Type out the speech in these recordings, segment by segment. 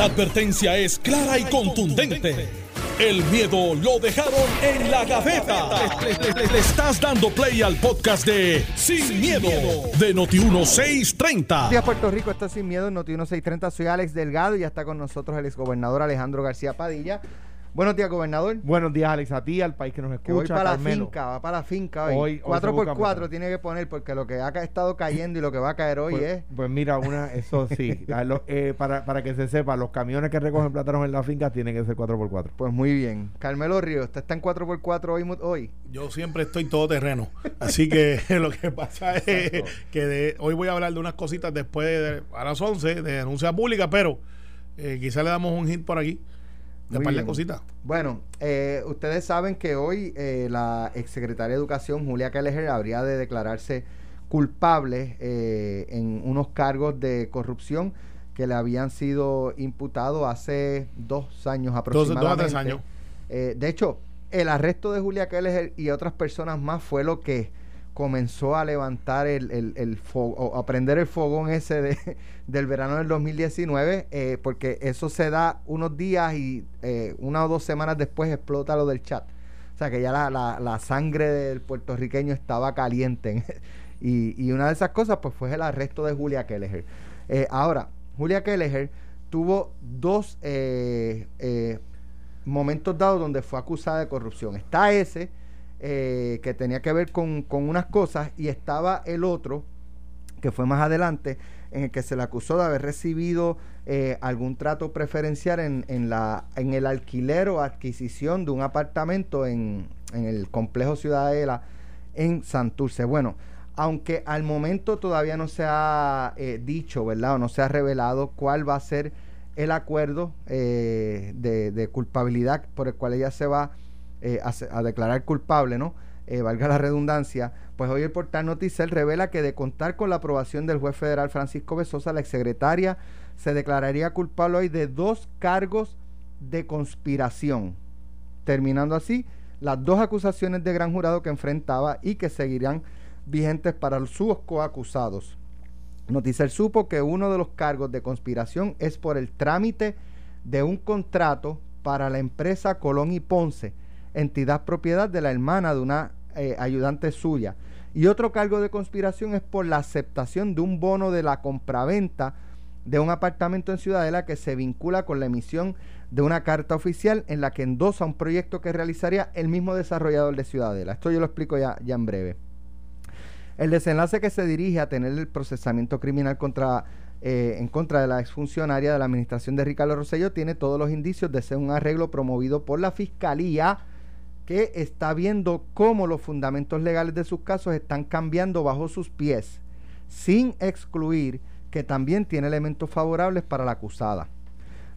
La advertencia es clara y contundente. El miedo lo dejaron en la gaveta. Le, estás dando play al podcast de Sin, miedo, de Noti1630. Buenos días, Puerto Rico. Está Sin Miedo en Noti1630. Soy Alex Delgado y ya está con nosotros el exgobernador Alejandro García Padilla. Buenos días, gobernador. Buenos días, Alex, a ti, al país que nos escucha. Que voy para Carmelo. la finca, va para la finca hoy. Hoy- hoy 4 se por busca 4 mucho. tiene que poner porque lo que ha estado cayendo y lo que va a caer hoy Pues, es... pues mira, una, eso sí. lo- eh, para, para que se sepa, los camiones que recogen plátanos en la finca tienen que ser 4x4. Pues muy bien. Carmelo Ríos, ¿usted está en 4 por 4 hoy? hoy? Yo siempre estoy todo terreno. Así que lo que pasa es Exacto. que de- hoy voy a hablar de unas cositas después de, a las 11 de denuncia pública, pero eh, quizá le damos un hit por aquí par de cositas. Bueno, eh, ustedes saben que hoy eh, la exsecretaria de Educación, Julia Kelleher, habría de declararse culpable eh, en unos cargos de corrupción que le habían sido imputados hace dos años Dos, aproximadamente. dos a tres años. Eh, de hecho, el arresto de Julia Kelleher y otras personas más fue lo que comenzó a levantar el, el, el fo- o a prender el fogón ese de, del verano del 2019, eh, porque eso se da unos días y eh, una o dos semanas después explota lo del chat. O sea que ya la, la, la sangre del puertorriqueño estaba caliente. y, y una de esas cosas pues fue el arresto de Julia Kelleher. Eh, ahora, Julia Kelleher tuvo dos eh, momentos dados donde fue acusada de corrupción. Está ese, eh, que tenía que ver con, con unas cosas, y estaba el otro, que fue más adelante, en el que se le acusó de haber recibido eh, algún trato preferencial en, en, la, en el alquiler o adquisición de un apartamento en, en el complejo Ciudadela en Santurce. Bueno, aunque al momento todavía no se ha eh, dicho, ¿verdad? O no se ha revelado cuál va a ser el acuerdo eh, de, de culpabilidad por el cual ella se va eh, a, declarar culpable, ¿no? Eh, valga la redundancia, pues hoy el portal Noticel revela que de contar con la aprobación del juez federal Francisco Besosa, la exsecretaria se declararía culpable hoy de dos cargos de conspiración, terminando así las dos acusaciones de gran jurado que enfrentaba y que seguirán vigentes para sus coacusados. Noticel supo que uno de los cargos de conspiración es por el trámite de un contrato para la empresa Colón y Ponce, entidad propiedad de la hermana de una eh, ayudante suya. Y otro cargo de conspiración es por la aceptación de un bono de la compraventa de un apartamento en Ciudadela que se vincula con la emisión de una carta oficial en la que endosa un proyecto que realizaría el mismo desarrollador de Ciudadela. Esto yo lo explico ya, ya en breve. El desenlace que se dirige a tener el procesamiento criminal contra, eh, en contra de la exfuncionaria de la administración de Ricardo Rosselló tiene todos los indicios de ser un arreglo promovido por la Fiscalía que está viendo cómo los fundamentos legales de sus casos están cambiando bajo sus pies, sin excluir que también tiene elementos favorables para la acusada.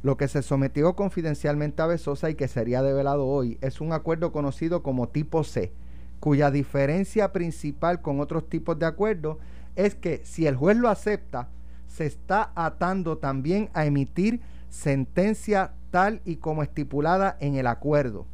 Lo que se sometió confidencialmente a Besosa y que sería develado hoy es un acuerdo conocido como tipo C, cuya diferencia principal con otros tipos de acuerdos es que si el juez lo acepta, se está atando también a emitir sentencia tal y como estipulada en el acuerdo.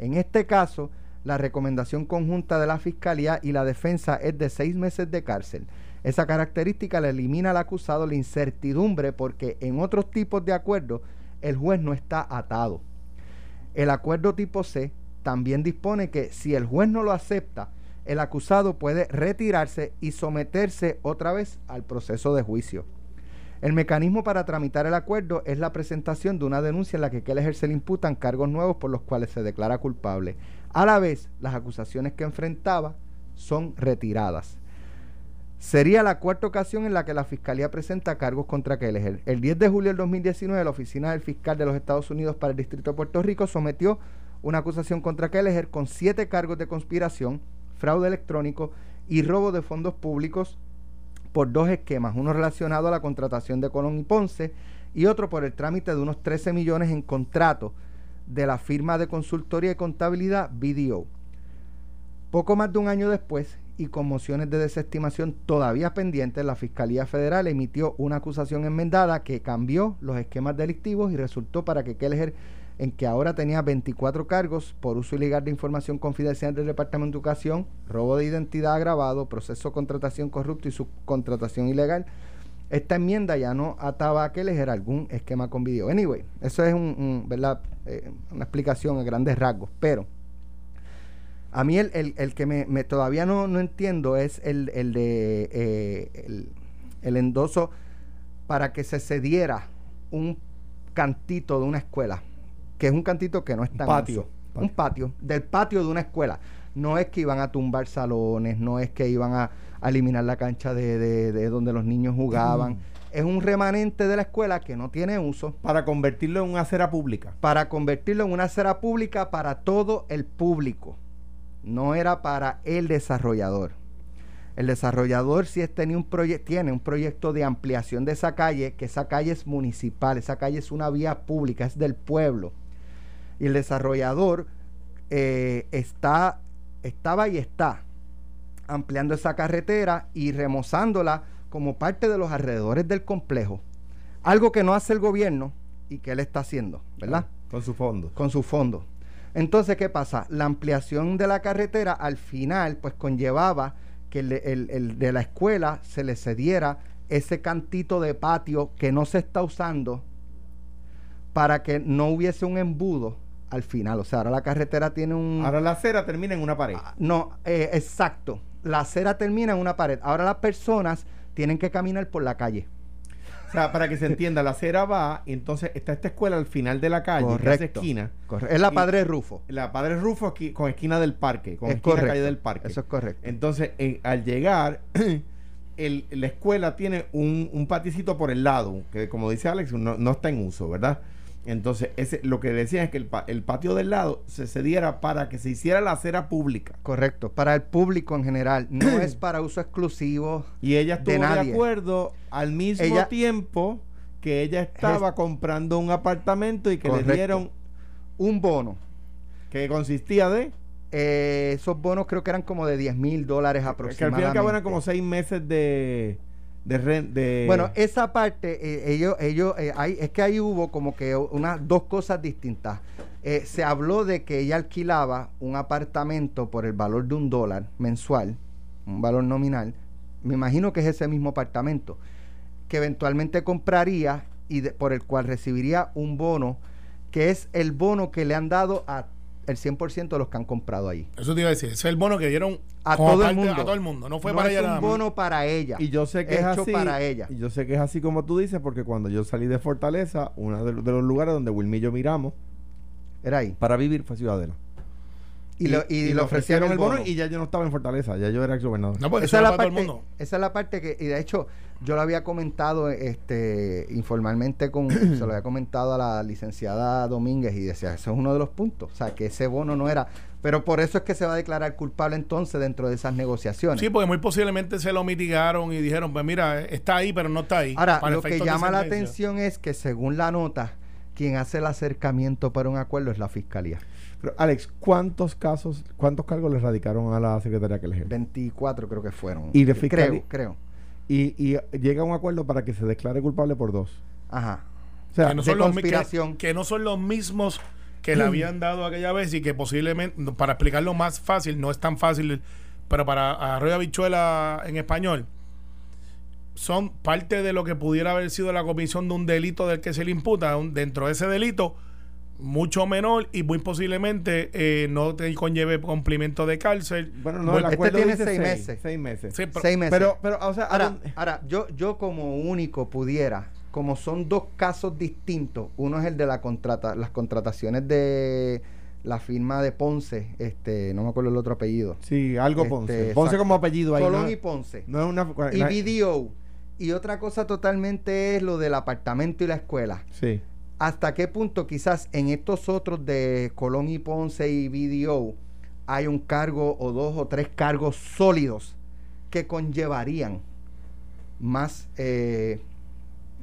En este caso, la recomendación conjunta de la Fiscalía y la defensa es de seis meses de cárcel. Esa característica le elimina al acusado la incertidumbre porque en otros tipos de acuerdos el juez no está atado. El acuerdo tipo C también dispone que si el juez no lo acepta, el acusado puede retirarse y someterse otra vez al proceso de juicio. El mecanismo para tramitar el acuerdo es la presentación de una denuncia en la que Keller se le imputan cargos nuevos por los cuales se declara culpable. A la vez, las acusaciones que enfrentaba son retiradas. Sería la cuarta ocasión en la que la Fiscalía presenta cargos contra Kelleher. El 10 de julio del 2019, la Oficina del Fiscal de los Estados Unidos para el Distrito de Puerto Rico sometió una acusación contra Kelleher con siete cargos de conspiración, fraude electrónico y robo de fondos públicos por dos esquemas, uno relacionado a la contratación de Colón y Ponce y otro por el trámite de unos 13 millones en contrato de la firma de consultoría y contabilidad BDO. Poco más de un año después, y con mociones de desestimación todavía pendientes, la Fiscalía Federal emitió una acusación enmendada que cambió los esquemas delictivos y resultó para que Kelleher, en que ahora tenía 24 cargos por uso ilegal de información confidencial del Departamento de Educación, robo de identidad agravado, proceso de contratación corrupto y subcontratación ilegal, esta enmienda ya no ataba a que era algún esquema con video. Anyway, eso es un, ¿verdad? Eh, una explicación a grandes rasgos, pero a mí el, que me, todavía no, entiendo es el, de eh, el endoso para que se cediera un cantito de una escuela, que es un cantito que no está patio, en uso. patio. Un patio, del patio de una escuela. No es que iban a tumbar salones, no es que iban a, a eliminar la cancha de, de, de, donde los niños jugaban. Mm. Es un remanente de la escuela que no tiene uso. Para convertirlo en una acera pública. Para convertirlo en una acera pública para todo el público. No era para el desarrollador. El desarrollador si es, tenía un tiene un proyecto de ampliación de esa calle, que esa calle es municipal, esa calle es una vía pública, es del pueblo. Y el desarrollador eh, está, estaba y está ampliando esa carretera y remozándola como parte de los alrededores del complejo. Algo que no hace el gobierno y que él está haciendo, ¿verdad? Con su fondo. Con su fondo. Entonces, ¿qué pasa? La ampliación de la carretera al final, pues conllevaba que el, el, el, de la escuela se le cediera ese cantito de patio que no se está usando para que no hubiese un embudo al final. O sea, ahora la carretera tiene un... Ahora la acera termina en una pared. Ah, no, eh, exacto. La acera termina en una pared. Ahora las personas tienen que caminar por la calle. O sea, para que se entienda, la acera va y entonces está esta escuela al final de la calle, correcto, que esquina. Correcto. Es la Padre Rufo. La Padre Rufo aquí, con esquina del parque, con es esquina correcto. calle del parque. Eso es correcto. Entonces, eh, al llegar, el, la escuela tiene un, un, paticito por el lado, que como dice Alex, no, no está en uso, ¿verdad? Entonces, ese, lo que decía es que el, el, patio del lado se cediera para que se hiciera la acera pública. Correcto, para el público en general, no es para uso exclusivo. Y ella estuvo de, acuerdo al mismo Ella- tiempo que ella estaba Es- comprando un apartamento y que Correcto. le dieron, Un bono. que consistía de, Eh, esos bonos creo que eran como de 10 mil dólares que aproximadamente. y al cabo eran como seis meses de, de. Bueno, esa parte, eh, ellos, ellos, eh, ahí- es que ahí hubo como que unas dos cosas distintas. Eh, se habló de que ella alquilaba un apartamento por el valor de un dólar mensual, un valor nominal. Me imagino que es ese mismo apartamento, que eventualmente compraría y de- por el cual recibiría un bono, que es el bono que le han dado a el 100% de los que han comprado ahí. Eso te iba a decir. Ese es el bono que dieron A todo el mundo. A todo el mundo. No fue no para es ella un nada más. bono para ella. Y yo sé que es hecho así. para ella. Y yo sé que es así como tú dices, porque cuando yo salí de Fortaleza, uno de, los- de los lugares donde Wilmy y yo miramos Era ahí. para vivir fue Ciudadela. Y, lo- y le ofrecieron el bono. y ya yo no estaba en Fortaleza, ya yo era ex gobernador. No, pues esa es, la para todo parte, el mundo. esa es la parte que, y de hecho, yo lo había comentado este informalmente con, se lo había comentado a la licenciada Domínguez y decía, eso es uno de los puntos, o sea, que ese bono no era, pero por eso es que se va a declarar culpable entonces dentro de esas negociaciones. Sí, porque muy posiblemente se lo mitigaron y dijeron, pues mira, está ahí, pero no está ahí. Ahora, Para lo que llama la atención es que según la nota, quien hace el acercamiento para un acuerdo es la fiscalía. Pero, Alex, ¿cuántos casos, cuántos cargos le radicaron a la secretaria que elegí? 24 creo que fueron. ¿Y de creo, fiscalía? creo. Y, y llega a un acuerdo para que se declare culpable por dos. Ajá. O sea, que no, de son los, mi- que- conspiración. que no son los mismos que le habían dado aquella vez y que posiblemente, para explicarlo más fácil, no es tan fácil, pero para Arroyo Habichuela en español, son parte de lo que pudiera haber sido la comisión de un delito del que se le imputa. Un- dentro de ese delito, mucho menor y muy posiblemente eh, no te conlleve cumplimiento de cárcel. bueno, no, Bueno, el este tiene dice seis meses. Seis meses. Sí, pero- Seis meses. Pero, pero, o sea, Ahora, ¿a dónde- ahora yo, yo como único pudiera, como son dos casos distintos, uno es el de la contrata, las contrataciones de la firma de Ponce, este, no me acuerdo el otro apellido. sí, algo Este, Ponce. Ponce exacto. como apellido ahí. Colón no, y Ponce. no es una. y BDO. Y otra cosa totalmente es lo del apartamento y la escuela. Sí. ¿Hasta qué punto quizás en estos otros de Colón y Ponce y BDO hay un cargo o dos o tres cargos sólidos que conllevarían más eh,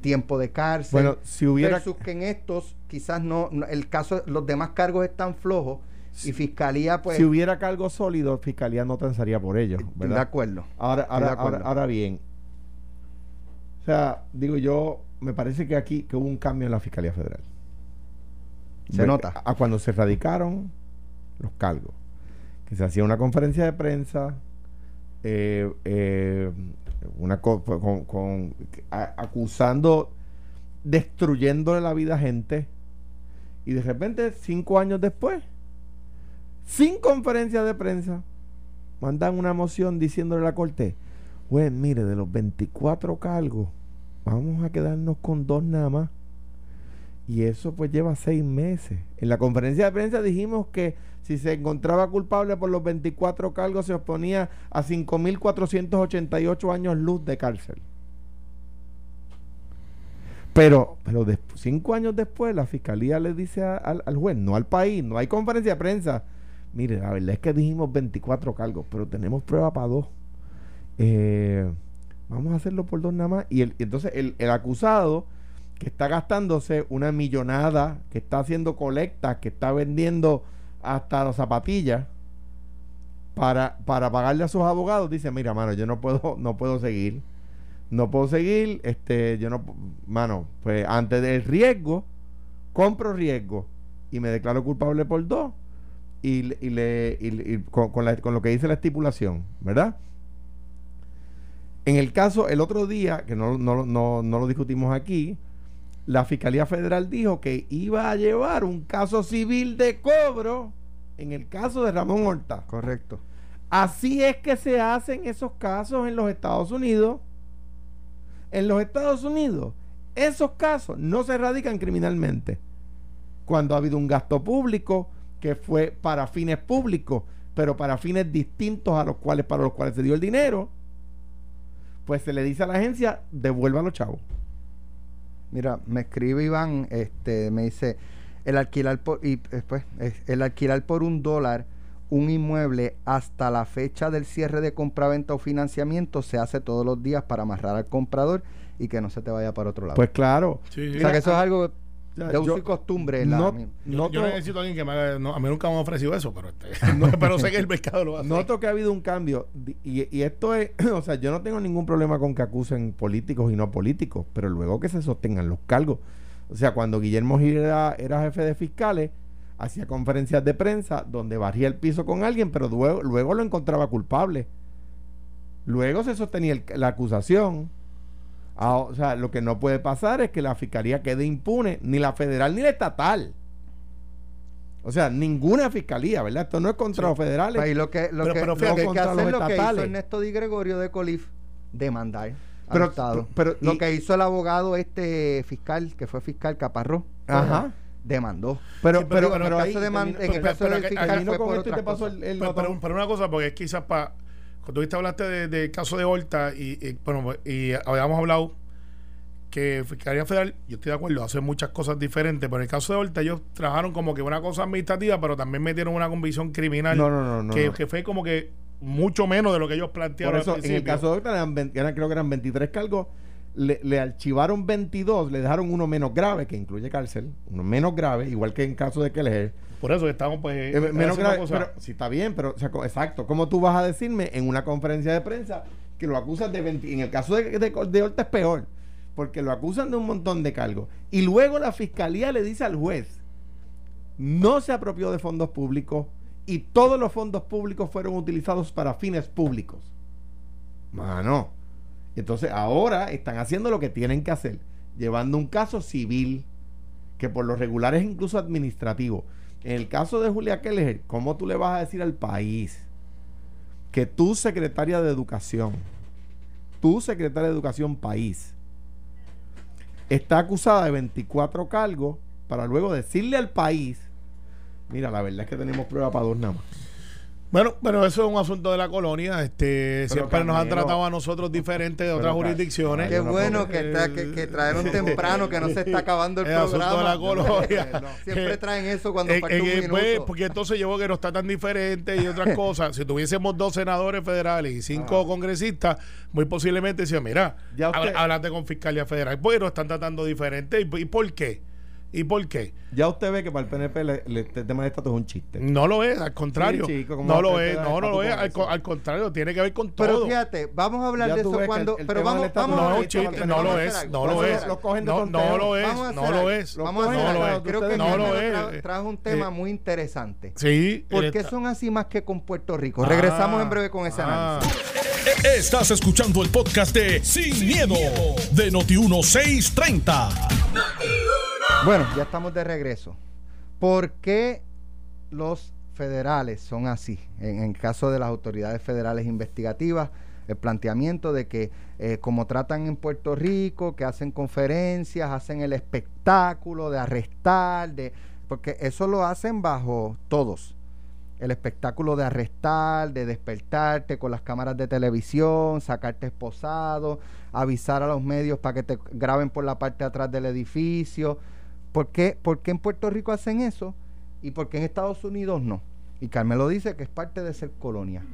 tiempo de cárcel? Bueno, si hubiera. versus que en estos quizás no, no- el caso, los demás cargos están flojos y fiscalía pues si hubiera cargo sólido, Fiscalía no transaría por ello, de ¿verdad? acuerdo. Ahora, ahora, de acuerdo. ahora, ahora bien. O sea, digo yo, me parece que aquí que hubo un cambio en la Fiscalía Federal. Se nota. A, a cuando se radicaron los cargos. Que se hacía una conferencia de prensa. eh, eh, una co- con, con- acusando, destruyéndole la vida a gente. Y de repente, cinco años después, sin conferencia de prensa, mandan una moción diciéndole a la corte, pues mire, de los 24 cargos, vamos a quedarnos con dos nada más. Y eso pues lleva seis meses. En la conferencia de prensa dijimos que si se encontraba culpable por los 24 cargos se exponía a 5.488 años luz de cárcel. Pero, pero des- cinco años después la fiscalía le dice al, al juez, no al país, no hay conferencia de prensa. Mire, la verdad es que dijimos 24 cargos, pero tenemos prueba para dos. Eh, vamos a hacerlo por dos nada más. Y, el, y entonces el, el acusado que está gastándose una millonada, que está haciendo colectas, que está vendiendo hasta las zapatillas para, para pagarle a sus abogados, dice, mira, mano, yo no puedo, no puedo seguir. No puedo seguir, este, yo no, mano, pues antes del riesgo, compro riesgo y me declaro culpable por dos y, y le, y y con, con la- con lo que dice la estipulación, ¿verdad? En el caso, el otro día, que no, no, no, no lo discutimos aquí, la Fiscalía Federal dijo que iba a llevar un caso civil de cobro en el caso de Ramón Horta. Correcto. Así es que se hacen esos casos en los Estados Unidos. En los Estados Unidos, esos casos no se radican criminalmente. Cuando ha habido un gasto público que fue para fines públicos, pero para fines distintos a los cuales para los cuales se dio el dinero, pues se le dice a la agencia, devuelva a los chavos. Mira, me escribe Iván, este, me dice, el alquilar por, y después, eh, el alquilar por un dólar un inmueble hasta la fecha del cierre de compraventa o financiamiento se hace todos los días para amarrar al comprador y que no se te vaya para otro lado. Pues claro. Sí, o sea que eso es algo de uso y costumbre. la- no- Yo, yo necesito a alguien que me haga. no, a mí nunca me han ofrecido eso, pero, este, pero sé que el mercado lo hace. Noto que ha habido un cambio y, y esto es, o sea, yo no tengo ningún problema con que acusen políticos y no políticos, pero luego que se sostengan los cargos. O sea, cuando Guillermo Gil era, era jefe de fiscales, hacía conferencias de prensa donde barría el piso con alguien, pero luego, luego lo encontraba culpable. Luego se sostenía el- la acusación. Ah, o sea, lo que no puede pasar es que la fiscalía quede impune, ni la federal ni la estatal. O sea, ninguna fiscalía, ¿verdad? Esto no es contra los federales. Pues, y lo que, lo Pero- que, pero lo que hay que hacer es lo que hizo. Ernesto Di Gregorio de Colif, demandar Pero- pero- lo y- que hizo el abogado este fiscal, que fue fiscal Caparró, Ajá. demandó. Pero, Sí, pero, digo, en el pero ahí de man- termino- en el pero- caso pero del fiscal fue por el, el pero, pero, pero una cosa, porque es quizás para. Cuando viste hablaste de- del caso de Horta y, y, bueno, y habíamos hablado que Fiscalía Federal, yo estoy de acuerdo, hace muchas cosas diferentes, pero en el caso de Horta ellos trabajaron como que una cosa administrativa, pero también metieron una convicción criminal No, no, no, no, que, no. que fue como que mucho menos de lo que ellos Por plantearon eso, al en el caso de Octa, eran, creo que eran 23 cargos. Le, le archivaron 22, le dejaron uno menos grave, que incluye cárcel, uno menos grave, igual que en caso de Keller. Por eso estamos pues... Eh, menos grave, pero sí está bien, pero o sea, co- exacto. ¿Cómo tú vas a decirme en una conferencia de prensa que lo acusas de 20? En el caso de, de, de Horta es peor, porque lo acusan de un montón de cargos. Y luego la fiscalía le dice al juez, no se apropió de fondos públicos y todos los fondos públicos fueron utilizados para fines públicos. Mano. Entonces ahora están haciendo lo que tienen que hacer, llevando un caso civil, que por lo regular es incluso administrativo. En el caso de Julia Keller, ¿cómo tú le vas a decir al país que tu secretaria de educación, tu secretaria de educación país, está acusada de 24 cargos para luego decirle al país, mira, la verdad es que tenemos prueba para dos nada más? Bueno, pero eso es un asunto de la colonia. Este, siempre nos han tratado a nosotros diferente de otras jurisdicciones. Qué bueno que, está, que, que trajeron temprano, que no se está acabando el El asunto de programa. la colonia. Siempre traen eso cuando Eh, falta un eh, pues, porque entonces llevo que no está tan diferente y otras cosas. Si tuviésemos dos senadores federales y cinco Ah. congresistas, muy posiblemente decían, mira, Ya usted- háblate con Fiscalía Federal. Pues lo están tratando diferente. ¿Y, y por qué? ¿Y por qué? Ya usted ve que para el PNP le- le- este tema de estatus es un chiste. No lo es, al contrario. Sí, chico, ¿cómo no lo es, no, no lo es. Al, contrario, tiene que ver con Pero todo. fíjate, vamos a hablar Ya de eso cuando. el- el pero vamos, vamos No, a es un ver, chiste, no lo es, no lo es. algo. Lo cogen de No, no lo es, no lo es. Lo. Creo que no lo es. tra- trajo un tema muy interesante. Sí. ¿Por qué está- son así más que con Puerto Rico? Ah, Regresamos en breve con ese ah. análisis. Estás escuchando el podcast de Sin, miedo, de Noti1630. Bueno, ya estamos de regreso. ¿Por qué los federales son así? En el caso de las autoridades federales investigativas, el planteamiento de que eh, como tratan en Puerto Rico, que hacen conferencias, hacen el espectáculo de arrestar, de porque eso lo hacen bajo todos. El espectáculo de arrestar, de despertarte con las cámaras de televisión, sacarte esposado, avisar a los medios para que te graben por la parte de atrás del edificio. ¿Por qué, ¿Por qué en Puerto Rico hacen eso y por qué en Estados Unidos no? Y Carmelo dice que es parte de ser colonia.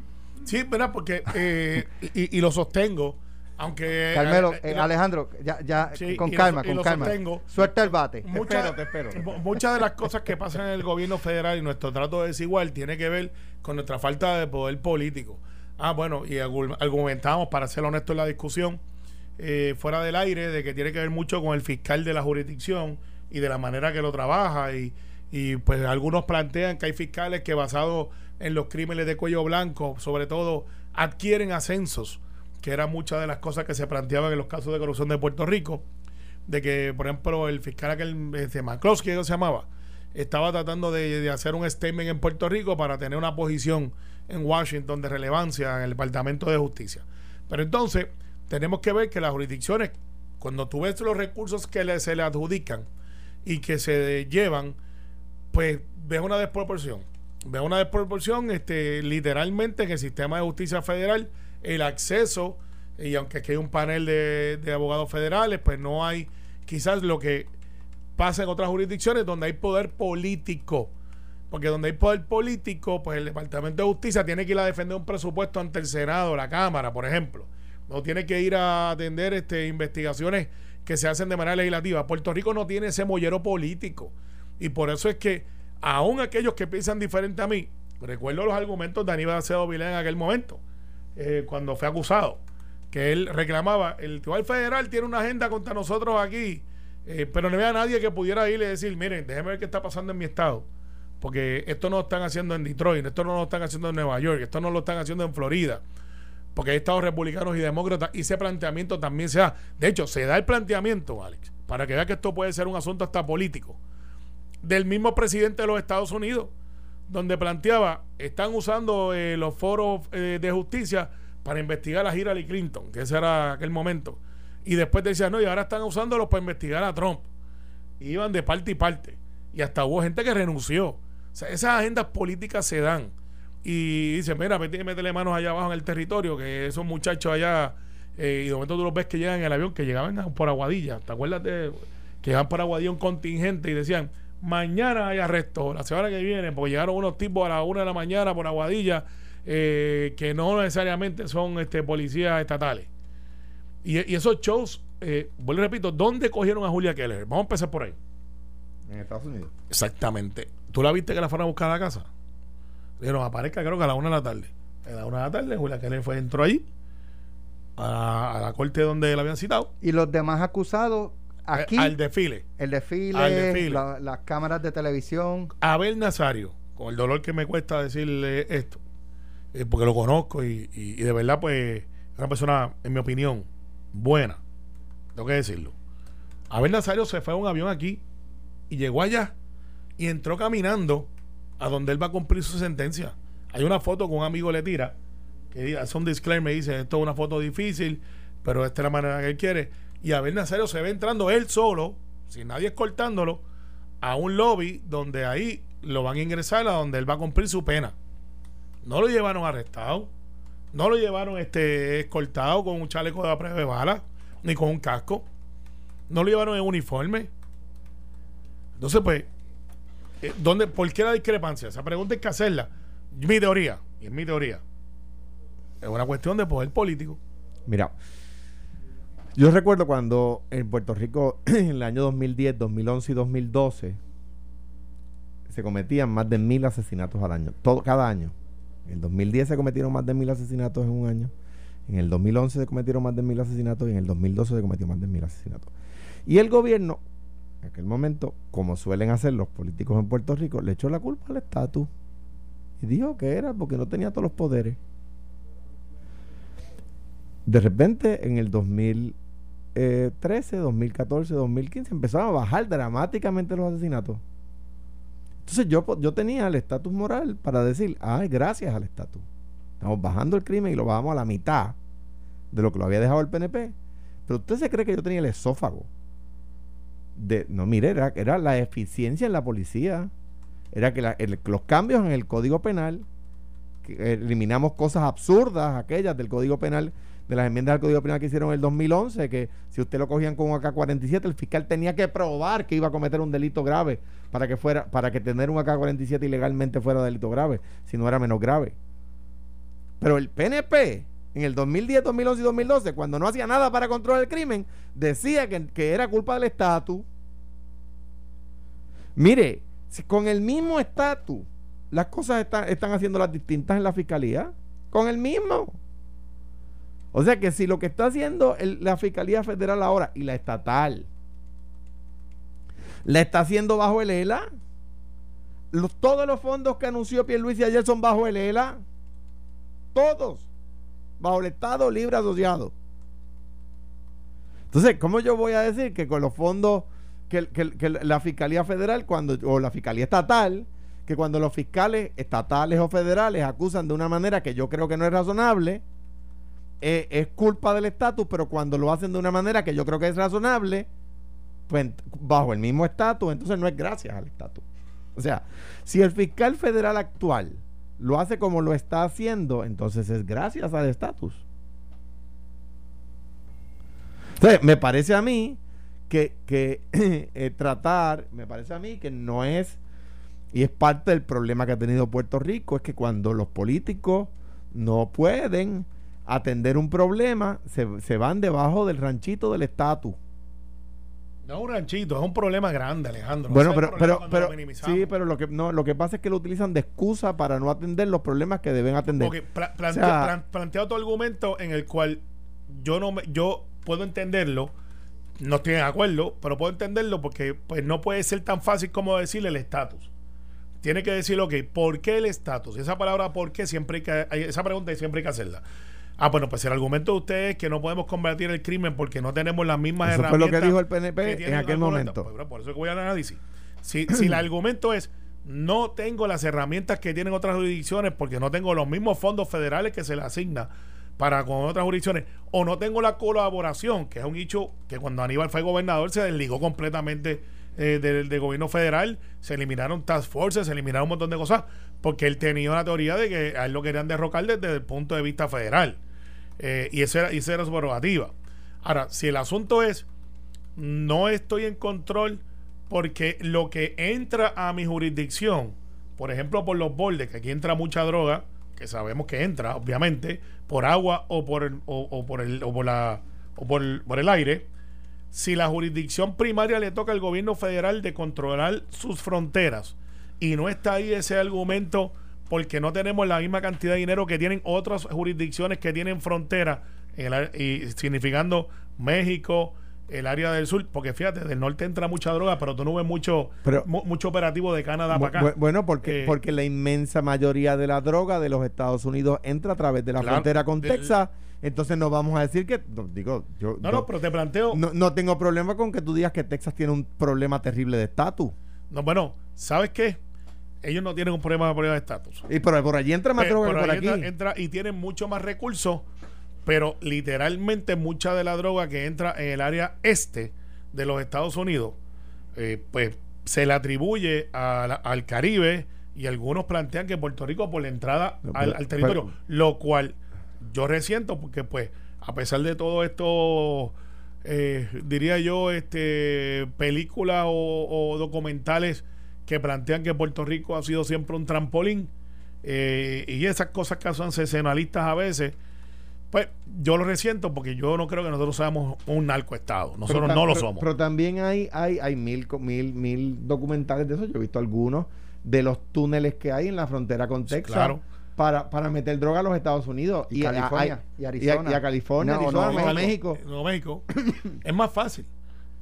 Sí, ¿verdad? Porque, eh, y, y, lo sostengo, aunque... Carmelo, eh, eh, Alejandro, ya, ya con calma, con calma. Suelta el bate. Mucha, te espero, Muchas de las cosas que pasan en el gobierno federal y nuestro trato desigual tiene que ver con nuestra falta de poder político. Ah, bueno, y argumentamos, para ser honesto en la discusión, fuera del aire, de que tiene que ver mucho con el fiscal de la jurisdicción y de la manera que lo trabaja y, y pues algunos plantean que hay fiscales que basados en los crímenes de cuello blanco, sobre todo, adquieren ascensos, que era muchas de las cosas que se planteaban en los casos de corrupción de Puerto Rico, de que, por ejemplo, el fiscal aquel, este, que se llamaba, estaba tratando de, de, hacer un statement en Puerto Rico para tener una posición en Washington de relevancia en el Departamento de Justicia. Pero entonces, tenemos que ver que las jurisdicciones, cuando tú ves los recursos que se le adjudican y que se llevan, pues ves una desproporción ve una desproporción este, literalmente en el sistema de justicia federal, el acceso, y aunque aquí hay un panel de, de abogados federales, pues no hay quizás lo que pasa en otras jurisdicciones donde hay poder político. Porque donde hay poder político, pues el Departamento de Justicia tiene que ir a defender un presupuesto ante el Senado, la Cámara, por ejemplo. No tiene que ir a atender este, investigaciones que se hacen de manera legislativa. Puerto Rico no tiene ese mollero político. Y por eso es que aún aquellos que piensan diferente a mí, recuerdo los argumentos de Aníbal Acedo Vilén en aquel momento, eh, cuando fue acusado, que él reclamaba, el Tribunal Federal tiene una agenda contra nosotros aquí, eh, pero no había nadie que pudiera ir y decir, miren, déjenme ver qué está pasando en mi estado, porque esto no lo están haciendo en Detroit, esto no lo están haciendo en Nueva York, esto no lo están haciendo en Florida, porque hay estados republicanos y demócratas y ese planteamiento también se da. De hecho, se da el planteamiento, Alex, para que vea que esto puede ser un asunto hasta político del mismo presidente de los Estados Unidos, donde planteaba, están usando eh, los foros eh, de justicia para investigar a Hillary Clinton, que ese era aquel momento. Y después decía, no, y ahora están usándolos para investigar a Trump. iban de parte y parte. Y hasta hubo gente que renunció. O sea, esas agendas políticas se dan. Y dice, mira, métele manos allá abajo en el territorio, que esos muchachos allá, eh, y de momento tú los ves que llegan en el avión, que llegaban por Aguadilla. ¿Te acuerdas de que llegaban por Aguadilla un contingente y decían, Mañana hay arresto, la semana que viene, porque llegaron unos tipos a la una de la mañana por Aguadilla eh, que no necesariamente son este, policías estatales. Y, esos shows, eh, vuelvo y repito, ¿dónde cogieron a Julia Keller? Vamos a empezar por ahí. En Estados Unidos. Exactamente. ¿Tú la viste que la fueron a buscar a la casa? Dijeron, aparezca creo que a la una de la tarde. A la una de la tarde, Julia Keller fue, entró ahí, a, a la corte donde la habían citado. Y los demás acusados Aquí, al desfile. El desfile, las cámaras de televisión. Abel Nazario, con el dolor que me cuesta decirle esto, eh, porque lo conozco y, y, de verdad, pues, es una persona, en mi opinión, buena. Tengo que decirlo. Abel Nazario se fue a un avión aquí y llegó allá y entró caminando a donde él va a cumplir su sentencia. Hay una foto que un amigo le tira, que hace un disclaimer, me dice, esto es una foto difícil, pero esta es la manera que él quiere y Abel Nazario se ve entrando él solo, sin nadie escoltándolo, a un lobby donde ahí lo van a ingresar a donde él va a cumplir su pena. No lo llevaron arrestado, no lo llevaron este escoltado con un chaleco de prueba de bala, ni con un casco, no lo llevaron en uniforme. Entonces, pues, ¿dónde, ¿por qué la discrepancia? Esa pregunta hay que hacerla. Mi teoría, y es mi teoría, es una cuestión de poder político. Mira, yo recuerdo cuando en Puerto Rico, en el año 2010, 2011 y 2012, se cometían más de mil asesinatos al año, todo, cada año. En el 2010 se cometieron más de mil asesinatos en un año. En el 2011 se cometieron más de mil asesinatos y en el 2012 se cometió más de mil asesinatos. Y el gobierno, en aquel momento, como suelen hacer los políticos en Puerto Rico, le echó la culpa al estatus. Y dijo que era porque no tenía todos los poderes. de repente en el 2013, 2014, 2015 empezaron a bajar dramáticamente los asesinatos. Entonces yo, yo tenía el estatus moral para decir, ay, gracias al estatus. Estamos bajando el crimen y lo bajamos a la mitad de lo que lo había dejado el PNP. Pero usted se cree que yo tenía el esófago. De, no, mire, era, era la eficiencia en la policía. Era que los cambios en el Código Penal, eliminamos cosas absurdas, aquellas del Código Penal, de las enmiendas al Código Penal que hicieron en el 2011, que si usted lo cogían con un AK-47, el fiscal tenía que probar que iba a cometer un delito grave para que fuera para que tener un AK-47 ilegalmente fuera delito grave, si no era menos grave. Pero el PNP en el 2010, 2011 y 2012, cuando no hacía nada para controlar el crimen, decía que, era culpa del estatus. Mire, si con el mismo estatus las cosas están haciendo las distintas en la fiscalía, con el mismo. O sea que si lo que está haciendo la Fiscalía Federal ahora y la estatal la está haciendo bajo el ELA, todos los fondos que anunció Pierluisi ayer son bajo el ELA. Todos. Bajo el Estado Libre Asociado. Entonces, ¿cómo yo voy a decir que con los fondos que, la Fiscalía Federal cuando o la Fiscalía Estatal, que cuando los fiscales estatales o federales acusan de una manera que yo creo que no es razonable, eh, es culpa del estatus, pero cuando lo hacen de una manera que yo creo que es razonable, pues bajo el mismo estatus, entonces no es gracias al estatus. O sea, si el fiscal federal actual lo hace como lo está haciendo, entonces es gracias al estatus. Me parece a mí que, que eh, tratar, me parece a mí que no es, y es parte del problema que ha tenido Puerto Rico, es que cuando los políticos no pueden atender un problema, se, se van debajo del ranchito del estatus. No es un ranchito, es un problema grande, Alejandro. Bueno, pero, pero, pero sí, pero lo que no, lo que pasa es que lo utilizan de excusa para no atender los problemas que deben atender. Okay, planteo, otro argumento en el cual yo no me, yo puedo entenderlo, no estoy de acuerdo, pero puedo entenderlo porque pues no puede ser tan fácil como decirle el estatus. Tiene que decir, ok, ¿por qué el estatus? Esa palabra ¿por qué? Siempre hay que, esa pregunta siempre hay que hacerla. Ah, bueno, pues el argumento de ustedes es que no podemos combatir el crimen porque no tenemos las mismas eso herramientas. fue lo que dijo el PNP en aquel momento. Pues, por eso que voy al análisis. Si, si el argumento es no tengo las herramientas que tienen otras jurisdicciones porque no tengo los mismos fondos federales que se le asigna para con otras jurisdicciones, o no tengo la colaboración, que es un hecho que cuando Aníbal fue gobernador se desligó completamente eh, del, gobierno federal, se eliminaron task forces, se eliminaron un montón de cosas, porque él tenía la teoría de que a él lo querían derrocar desde el punto de vista federal. Eh, y, esa era, esa su prerrogativa. Ahora, si el asunto es, no estoy en control porque lo que entra a mi jurisdicción, por ejemplo, por los bordes, que aquí entra mucha droga, que sabemos que entra, obviamente, por agua o por el, o, por el, o por la, o por por el aire, si la jurisdicción primaria le toca al gobierno federal de controlar sus fronteras y no está ahí ese argumento porque no tenemos la misma cantidad de dinero que tienen otras jurisdicciones que tienen frontera, y significando México, el área del sur, porque fíjate, del norte entra mucha droga, pero tú no ves mucho, mucho operativo de Canadá para acá. Bueno, porque, eh, porque la inmensa mayoría de la droga de los Estados Unidos entra a través de la frontera con Texas. Entonces no vamos a decir que, digo, yo... No, no, pero te planteo... No, no tengo problema con que tú digas que Texas tiene un problema terrible de estatus. No, bueno, ¿sabes qué? Ellos no tienen un problema de de estatus. Y por, por allí entra más droga por, por aquí. Entra, y tienen mucho más recursos, pero literalmente mucha de la droga que entra en el área este de los Estados Unidos, eh, pues se le atribuye al Caribe y algunos plantean que Puerto Rico por la entrada al, territorio, lo cual yo resiento porque pues a pesar de todo esto eh, diría yo este películas o documentales que plantean que Puerto Rico ha sido siempre un trampolín eh, y esas cosas que son sensacionalistas a veces pues yo lo resiento porque yo no creo que nosotros seamos un narcoestado. Nosotros no lo somos. Pero también hay, hay, hay mil, mil, mil documentales de eso. Yo he visto algunos de los túneles que hay en la frontera con Texas. Para, para meter droga a los Estados Unidos y, California y Arizona. Y a, California, Arizona, México. México. es más fácil.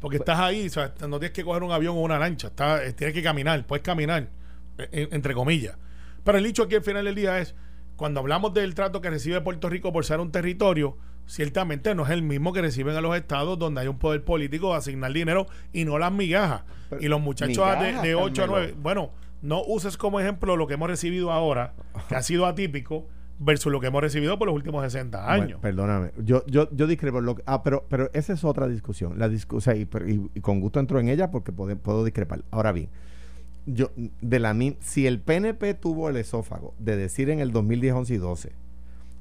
Porque estás ahí, no tienes que coger un avión o una lancha, eh, tienes que caminar, puedes caminar, eh, entre comillas. Pero el dicho aquí al final del día es, cuando hablamos del trato que recibe Puerto Rico por ser un territorio, ciertamente no es el mismo que reciben a los estados donde hay un poder político de asignar dinero y no las migajas. y los muchachos de, de 8 a 9, bueno, no uses como ejemplo lo que hemos recibido ahora, que ha sido atípico versus lo que hemos recibido por los últimos 60 años. perdóname, yo, yo, yo discrepo. Lo ah, pero, pero esa es otra discusión. La discusión y, con gusto entro en ella porque puedo, puedo discrepar. Ahora bien, yo de la si el PNP tuvo el esófago de decir en el 2010, 11 y 12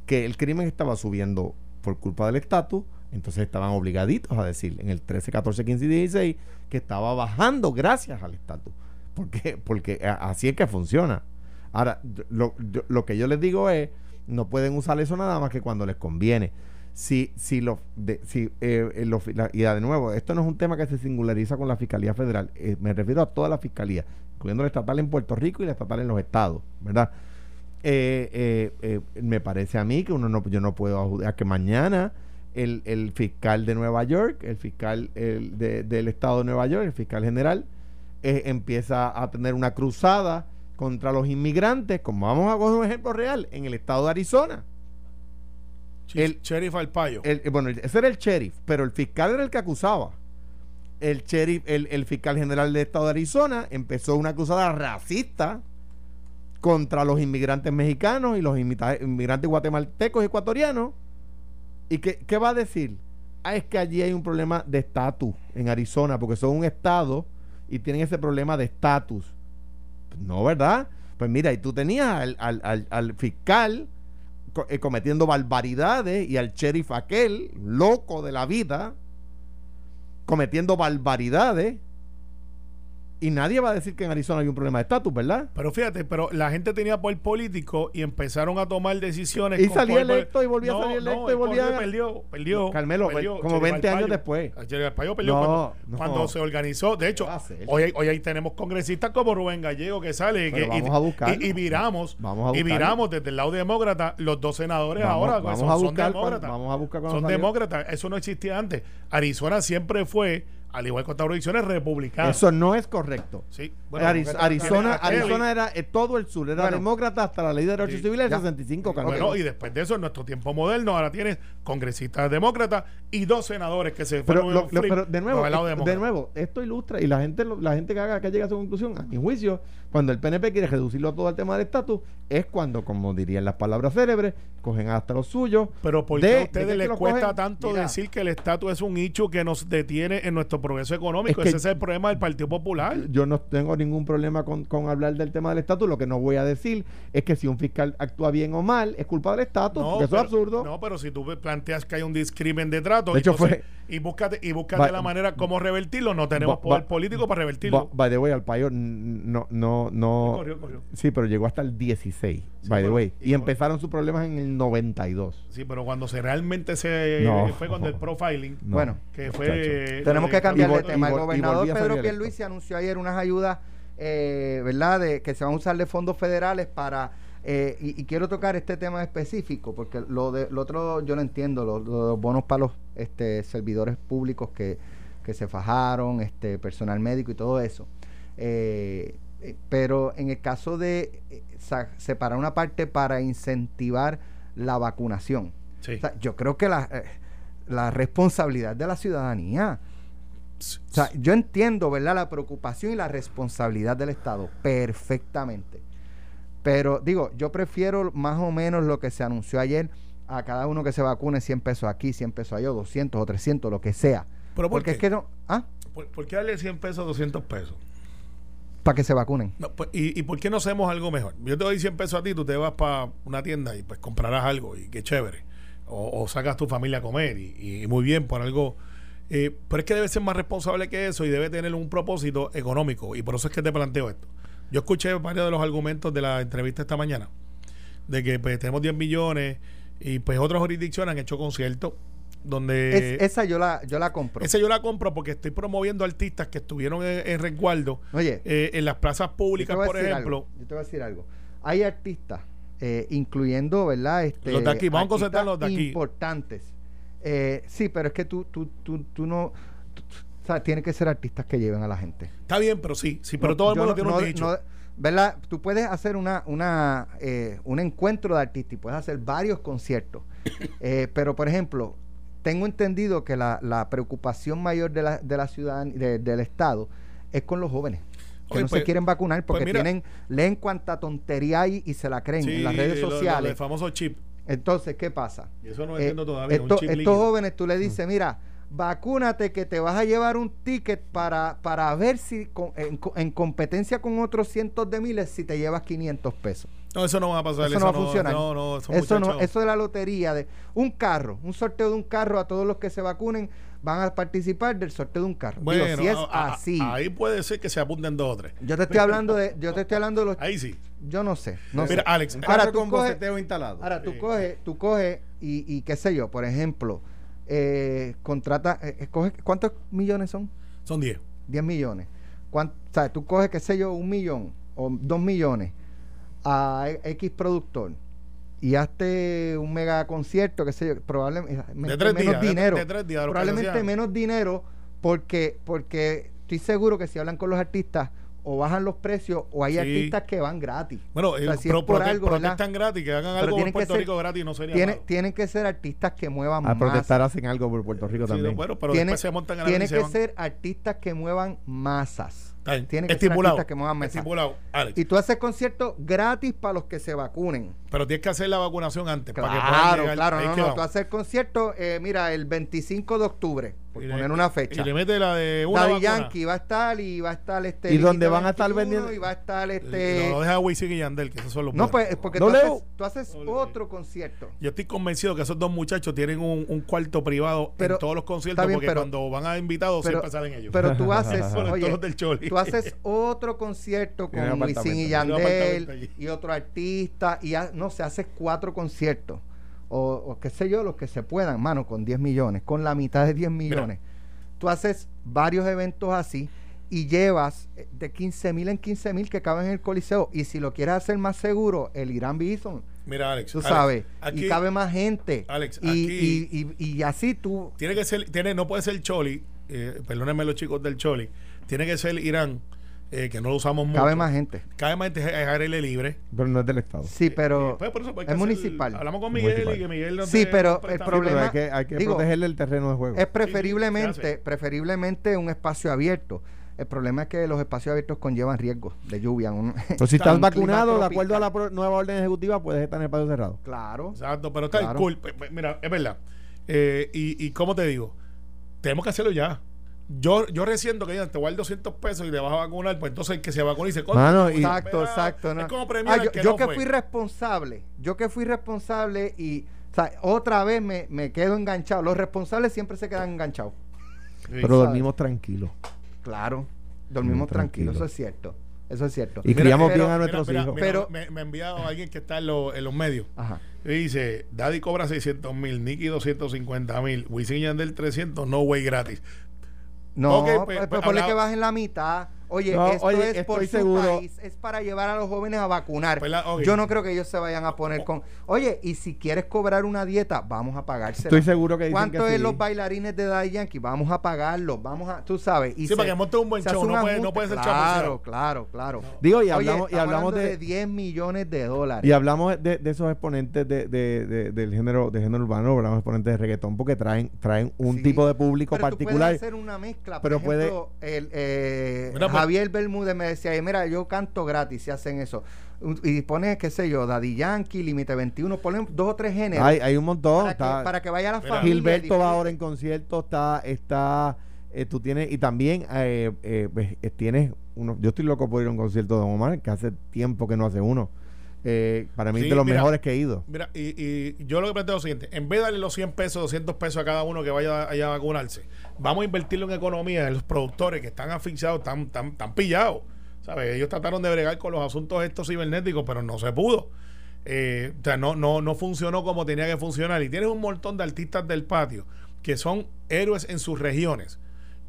que el crimen estaba subiendo por culpa del estatus, entonces estaban obligaditos a decir en el 13, 14, 15 y 16 que estaba bajando gracias al estatus. Porque, porque así es que funciona. Ahora, lo, lo que yo les digo es no pueden usar eso nada más que cuando les conviene. Si, si lo, de, si, eh, eh y de nuevo, esto no es un tema que se singulariza con la Fiscalía Federal, eh, me refiero a toda la Fiscalía, incluyendo la estatal en Puerto Rico y la estatal en los estados, ¿verdad? Eh, me parece a mí que uno no, yo no puedo a que mañana el, el, fiscal de Nueva York, el fiscal el de, del estado de Nueva York, el fiscal general, empieza a tener una cruzada contra los inmigrantes, como vamos a coger un ejemplo real, en el estado de Arizona. el sheriff Alpayo. El, bueno, ese era el sheriff, pero el fiscal era el que acusaba. El sheriff, el, fiscal general del estado de Arizona empezó una cruzada racista contra los inmigrantes mexicanos y los inmigrantes guatemaltecos y ecuatorianos. ¿Y qué, qué va a decir? Ah, es que allí hay un problema de estatus en Arizona, porque son un estado y tienen ese problema de estatus. No, ¿verdad? Pues mira, y tú tenías al, fiscal eh, cometiendo barbaridades y al sheriff aquel, loco de la vida, cometiendo barbaridades y nadie va a decir que en Arizona hay un problema de estatus, ¿verdad? Pero fíjate, pero la gente tenía poder político y empezaron a tomar decisiones. Y salía electo y volvía a salir electo y volvía a... Perdió, perdió. Carmelo, como 20 años después. perdió cuando, se organizó. De hecho, hoy, hoy ahí tenemos congresistas como Rubén Gallego que sale y, vamos a buscar, y, viramos, y viramos desde el lado demócrata los dos senadores ahora vamos son, a buscar demócratas. vamos a buscar son demócratas. Eso no existía antes. Arizona siempre fue al igual que otras jurisdicciones republicanas. Eso no es correcto. Sí. Arizona, Arizona era eh, todo el sur, era demócrata hasta la ley de derechos civiles del 65. Bueno, y después de eso, en nuestro tiempo moderno, ahora tienes congresistas demócratas y dos senadores que se fueron pero, pero de nuevo, de nuevo, esto ilustra y la gente la gente que haga que llegue a su conclusión, a mi juicio, cuando el PNP quiere reducirlo todo al tema del estatus, es cuando, como dirían las palabras célebres, cogen hasta los suyos. Pero ¿por qué a ustedes les cuesta tanto decir que el estatus es un hecho que nos detiene en nuestro progreso económico? Ese es el problema del Partido Popular. Yo no tengo ningún problema con, hablar del tema del estatus. Lo que no voy a decir es que si un fiscal actúa bien o mal, es culpa del estatus, eso es absurdo. No, pero si tú planteas que hay un discrimen de trato, de hecho fue, y búscate, y búscate la manera cómo revertirlo, no tenemos poder político para revertirlo. By the way, al país no, no, no. Sí, pero llegó hasta el 16, by the way. Y, empezaron sus problemas en el 92. Sí, pero cuando se realmente se fue con el profiling. Bueno, que fue. Tenemos que cambiar de tema. El gobernador Pedro Pierluisi anunció ayer unas ayudas, eh, ¿verdad?, de, que se van a usar de fondos federales para. Eh, y, quiero tocar este tema específico porque lo, de, lo otro yo no entiendo, los, bonos para los este, servidores públicos que, que se fajaron, este personal médico y todo eso. Eh, pero en el caso de separar una parte para incentivar la vacunación, yo creo que la, eh, la responsabilidad de la ciudadanía. O sea, yo entiendo, ¿verdad?, la preocupación y la responsabilidad del Estado perfectamente. Pero digo, yo prefiero más o menos lo que se anunció ayer a cada uno que se vacune 100 pesos aquí, 100 pesos allá, 200 o 300, lo que sea. Porque es que no. ¿ah? ¿Por, qué darle 100 pesos, 200 pesos? para que se vacunen. Pues, y, por qué no hacemos algo mejor? Yo te doy 100 pesos a ti, tú te vas para una tienda y pues comprarás algo y qué chévere. O, sacas tu familia a comer y, muy bien por algo. Eh, pero es que debe ser más responsable que eso y debe tener un propósito económico. Y por eso es que te planteo esto. Yo escuché varios de los argumentos de la entrevista esta mañana. De que pues tenemos 10 millones y pues otras jurisdicciones han hecho conciertos donde esa yo la yo la compro esa yo la compro porque estoy promoviendo artistas que estuvieron en, resguardo Oye, eh, en las plazas públicas por ejemplo yo te voy a decir algo hay artistas eh, incluyendo verdad este los de aquí vamos a concertar los de aquí importantes eh, sí pero es que tú tú tú, tú no o sea, tiene que ser artistas que lleven a la gente está bien pero sí sí pero todo el mundo tiene un dicho ¿verdad? Tú puedes hacer una, una, un encuentro de artistas y puedes hacer varios conciertos Eh, pero, por ejemplo, tengo entendido que la, la preocupación mayor de la, de la ciudad, de- del Estado, es con los jóvenes. Que Oye, no pues- se quieren vacunar porque pues mira- tienen, leen cuánta tontería hay y se la creen Sí, en las redes lo- lo sociales. del famoso chip. Entonces, ¿qué pasa? Y eso no Eh, entiendo todavía. un esto- chip estos líquido. jóvenes, tú le dices, mira, vacúnate que te vas a llevar un ticket para, para ver si con- en, en competencia con otros cientos de miles si te llevas 500 pesos. No, eso no va a pasar. Eso no va a funcionar. No, no, Eso no, eso de la lotería de un carro, un sorteo de un carro a todos los que se vacunen van a participar del sorteo de un carro. Digo, Bueno, si es a- a- así. Ahí puede ser que se apunten dos o tres. yo te estoy hablando de, yo te estoy hablando de los, Ahí sí. Yo no sé, no Mira, sé. Alex, Ahora tú con boceteo instalado. Ahora tú Sí. coges, tú coges y, y qué sé yo, por ejemplo, eh, contrata, eh, eh, coges- ¿cuántos millones son? Son 10. 10 millones. ¿Cuán- o sea, tú coges, qué sé yo, un millón o dos millones a X productor y hazte un mega concierto, qué sé yo, probablemente De tres menos días, dinero. de tres días, probablemente menos dinero porque, porque estoy seguro que si hablan con los artistas o bajan los precios o hay Sí. artistas que van gratis. Bueno, O sea, si es pro- por prote- algo, protestan gratis, que hagan Pero algo tienen en que Puerto ser- Rico gratis no sería Tiene- malo. tienen que ser artistas que muevan A más. protestar hacen algo por Puerto Rico Sí, también. bueno, pero tiene después se montan en la tiene y se que ser artistas que muevan masas. Está bien. tiene que ser artistas que muevan masas. Estipulado, Alex. Y tú haces conciertos gratis para los que se vacunen. Pero tienes que hacer la vacunación antes para que puedan Claro, claro, no, no. Tú haces conciertos, eh, mira, el 25 de octubre, por Y le- poner una fecha. Y le mete la de una Daddy vacuna. Yankee va a estar y va a estar este. ¿Y dónde Liquito van a estar 21 vendiendo? Y va a estar este. No, no deja a Wisin y Yandel, que esos son los No, buenos. pues porque No tú, haces, tú haces otro concierto. Yo estoy convencido que esos dos muchachos tienen un, un cuarto privado Pero, en todos los conciertos bien, porque pero- cuando van a invitados pero- siempre salen ellos. Pero tú haces, oye, todos los del Choli. tú haces otro concierto con Wisin y Yandel y otro artista y ha- no sé, haces cuatro conciertos o, o qué sé yo, los que se puedan, mano, con 10 millones, con la mitad de 10 millones. Tú haces varios eventos así y llevas eh, de 15 mil en 15 mil que caben en el coliseo y si lo quieres hacer más seguro, el Irán Bison, Mira, Alex. tú Alex, sabes, aquí y cabe más gente. Alex, y, aquí- y, y, y así tú tiene que ser, tiene, no puede ser Choli, eh, perdónenme los chicos del Choli, tiene que ser Irán, eh, que no lo usamos mucho. cabe más gente. Cabe más gente es aire libre. Pero no es del Estado. Sí, pero Pues por eso hay que es municipal. Hablamos con Miguel Municipal. y que Miguel nos Sí, pero el problema- pero hay que, hay que digo, protegerle el terreno de juego. Es preferiblemente, preferiblemente un espacio abierto. El problema es que los espacios abiertos conllevan riesgos de lluvia. un- Pero si Está estás un vacunado, de acuerdo a la pro- nueva orden ejecutiva, puedes estar en el espacio cerrado. claro. Exacto, pero está Claro. cool. Mira, es verdad. Eh, y, y como te digo, tenemos que hacerlo ya. Yo, yo resiento que digan, te voy a dar 200 pesos y te vas a vacunar, pues entonces el que se Mano, y- Exacto, Mira, exacto. no. Es como premiar Ah, yo que yo no que fue. fui responsable, yo que fui responsable y o sea, otra vez me, me quedo enganchado. Los responsables siempre se quedan enganchados. Sí. pero ¿sabes? dormimos tranquilos. Claro, dormimos tranquilos, tranquilo. eso es cierto. Eso es cierto. Y Mira, criamos pero- bien a nuestros mira, hijos. mira, Pero- me, me ha enviado alguien que está en, lo- en los medios. Ajá. Y dice, Daddy cobra 600 mil, Nicky 250 mil, Wisin y Yandel 300, no way gratis. No, Ok, pues, pues, pues, pues ponle hablaba- que bajen la mitad. Oye, No, esto oye, es por estoy su seguro- país, es para llevar a los jóvenes a vacunar. Pues la-. Yo no creo que ellos se vayan a poner con, oye, y si quieres cobrar una dieta, vamos a pagársela. Estoy seguro que dicen ¿Cuánto que es sí. los bailarines de Daddy Yankee? Vamos a pagarlos, vamos a, tú sabes. Y Sí, para que monte un buen se show, no puede- no puede ser Claro, claro, claro. Digo, y Oye, hablamos, y estamos hablamos hablando de, 10 millones de dólares. y hablamos de, de esos exponentes de, de- de- del género de género urbano, hablamos de exponentes de reggaetón porque traen traen un Sí, tipo de público pero particular. Tú puedes hacer una mezcla. Por pero puede- ejemplo, el, eh, Mira, Javier Bermúdez me decía, "Ay, mira, yo canto gratis si hacen eso. Y pones, qué sé yo, Daddy Yankee, Límite 21, ponen dos o tres géneros Hay, hay un montón. para, que, para que vaya la Mira. familia. Gilberto va ahora en concierto, está, está, eh, tú tienes, y también eh, eh, tienes uno, yo estoy loco por ir a un concierto de Omar, que hace tiempo que no hace uno. Eh, para mí Sí, de los mira. mejores que he ido. Mira, y, y yo lo que planteo es lo siguiente: en vez de darle los 100 pesos, 200 pesos a cada uno que vaya allá a vacunarse, vamos a invertirlo en economía, en los productores que están asfixiados, están, están, están pillados. ¿Sabes? Ellos trataron de bregar con los asuntos estos cibernéticos, pero no se pudo. Eh, o sea, no, no, no funcionó como tenía que funcionar. Y tienes un montón de artistas del patio que son héroes en sus regiones.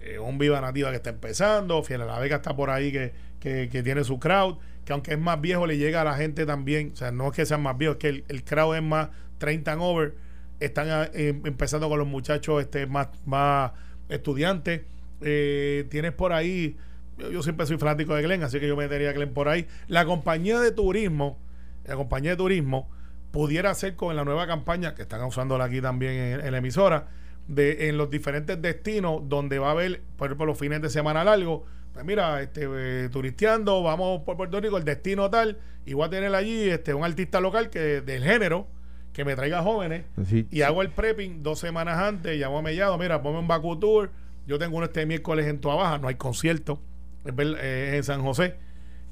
Eh, un Viva Nativa que está empezando, Fiel a la Vega está por ahí que, que, que tiene su crowd, que aunque es más viejo le llega a la gente también, o sea, no es que sean más viejos, es que el, el crowd es más 30 and over, están eh, empezando con los muchachos este más, más estudiantes, Eh, tienes por ahí, yo, siempre soy fanático de Glenn, así que yo metería a Glenn por ahí, la compañía de turismo, la compañía de turismo, pudiera ser con la nueva campaña que están usándola aquí también en, la emisora, de en los diferentes destinos donde va a haber, por ejemplo, los fines de semana largos. Pues mira, este, eh, turisteando, vamos por Puerto Rico, el destino tal, y voy a tener allí este, un artista local que del género que me traiga jóvenes Sí, y hago el prepping dos semanas antes, llamo a Mellado, mira, ponme un Baku Tour, yo tengo uno este miércoles en Tua Baja, no hay concierto, es, eh, en San José,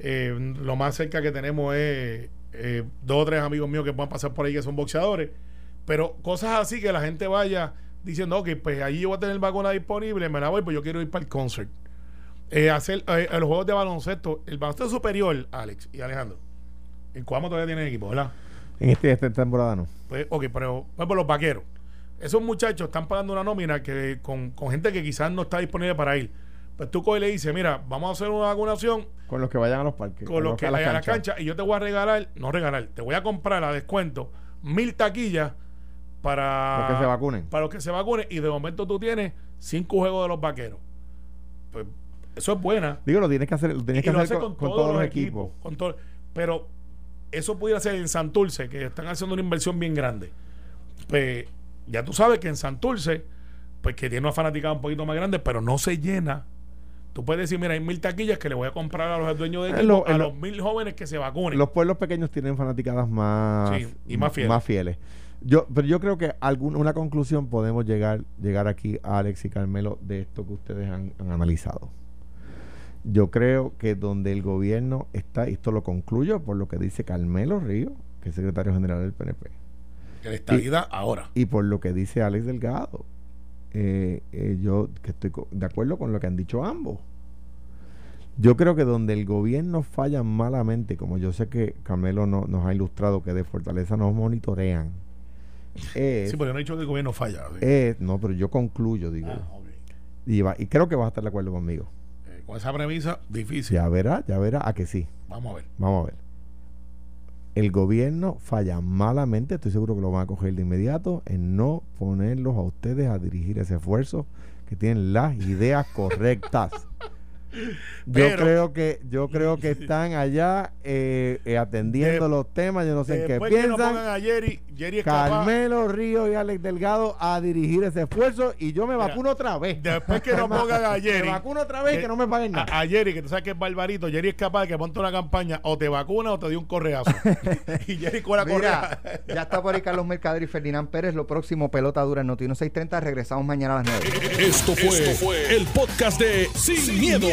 Eh, lo más cerca que tenemos es eh, dos o tres amigos míos que puedan pasar por ahí que son boxeadores, pero cosas así que la gente vaya diciendo, ok, pues allí yo voy a tener vacuna disponible, me la voy, pues yo quiero ir para el concert. Eh, hacer eh, los juegos de baloncesto, el baloncesto superior, Alex y Alejandro, en Cuamo todavía tienen equipo, ¿verdad? En este, esta temporada no. Pues, ok, pero pues, por los vaqueros. Esos muchachos están pagando una nómina que con, con gente que quizás no está disponible para ir. Pues tú coges y le dices, mira, vamos a hacer una vacunación Con los que vayan a los parques. con los que vayan a la cancha y yo te voy a regalar, no regalar, te voy a comprar a descuento mil taquillas para Los que se vacunen. Para los que se vacunen y de momento tú tienes cinco juegos de los vaqueros. Pues eso es buena. Digo, lo tienes que hacer, lo tienes Y que lo hacer hace con, con todos los equipos. con todo- pero eso pudiera ser en Santurce, que están haciendo una inversión bien grande. Pues ya tú sabes que en Santurce, pues que tiene una fanaticada un poquito más grande, pero no se llena. Tú puedes decir, mira, hay mil taquillas que le voy a comprar a los dueños de En equipo, lo- a lo- los mil jóvenes que se vacunen. Los pueblos pequeños tienen fanaticadas más, Sí, y más fieles. fieles. Yo, pero yo creo que alguna una conclusión podemos llegar, llegar aquí a Alex y Carmelo de esto que ustedes han, han analizado. Yo creo que donde el gobierno está, y esto lo concluyo por lo que dice Carmelo Río, que es secretario general del PNP, que la estabilidad ahora. y por lo que dice Alex Delgado, eh, eh, yo que estoy de acuerdo con lo que han dicho ambos. Yo creo que donde el gobierno falla malamente, como yo sé que Carmelo no, nos ha ilustrado que de Fortaleza nos monitorean, es, Sí, porque no he dicho que el gobierno falla. sí. es- no, pero yo concluyo, digo, Ah, ok. y, va- y creo que vas a estar de acuerdo conmigo. Con esa premisa, difícil. Ya verá, ya verá, a que sí. Vamos a ver. Vamos a ver. El gobierno falla malamente, estoy seguro que lo van a coger de inmediato, en no ponerlos a ustedes a dirigir ese esfuerzo que tienen las ideas correctas. Yo Pero- creo que yo creo que están allá eh, eh, atendiendo De- los temas, yo no sé en qué Después que piensan. a Jerry, Jerry. Carmelo Río y Alex Delgado a dirigir ese esfuerzo y yo me Mira, otra otra vez. después que no pongan a Jerry. Me vacuno otra vez y Eh, que no me paguen nada. A, a Jerry, que tú sabes que es barbarito, Jerry es capaz de que ponte una campaña o te vacuna o te dio un correazo. y Jerry con la Mira, correa. ya está por ahí Carlos Mercader y Ferdinand Pérez. Lo próximo, pelota dura en Noti 630. Regresamos mañana a las 9. Esto fue, el podcast de Sin, miedo,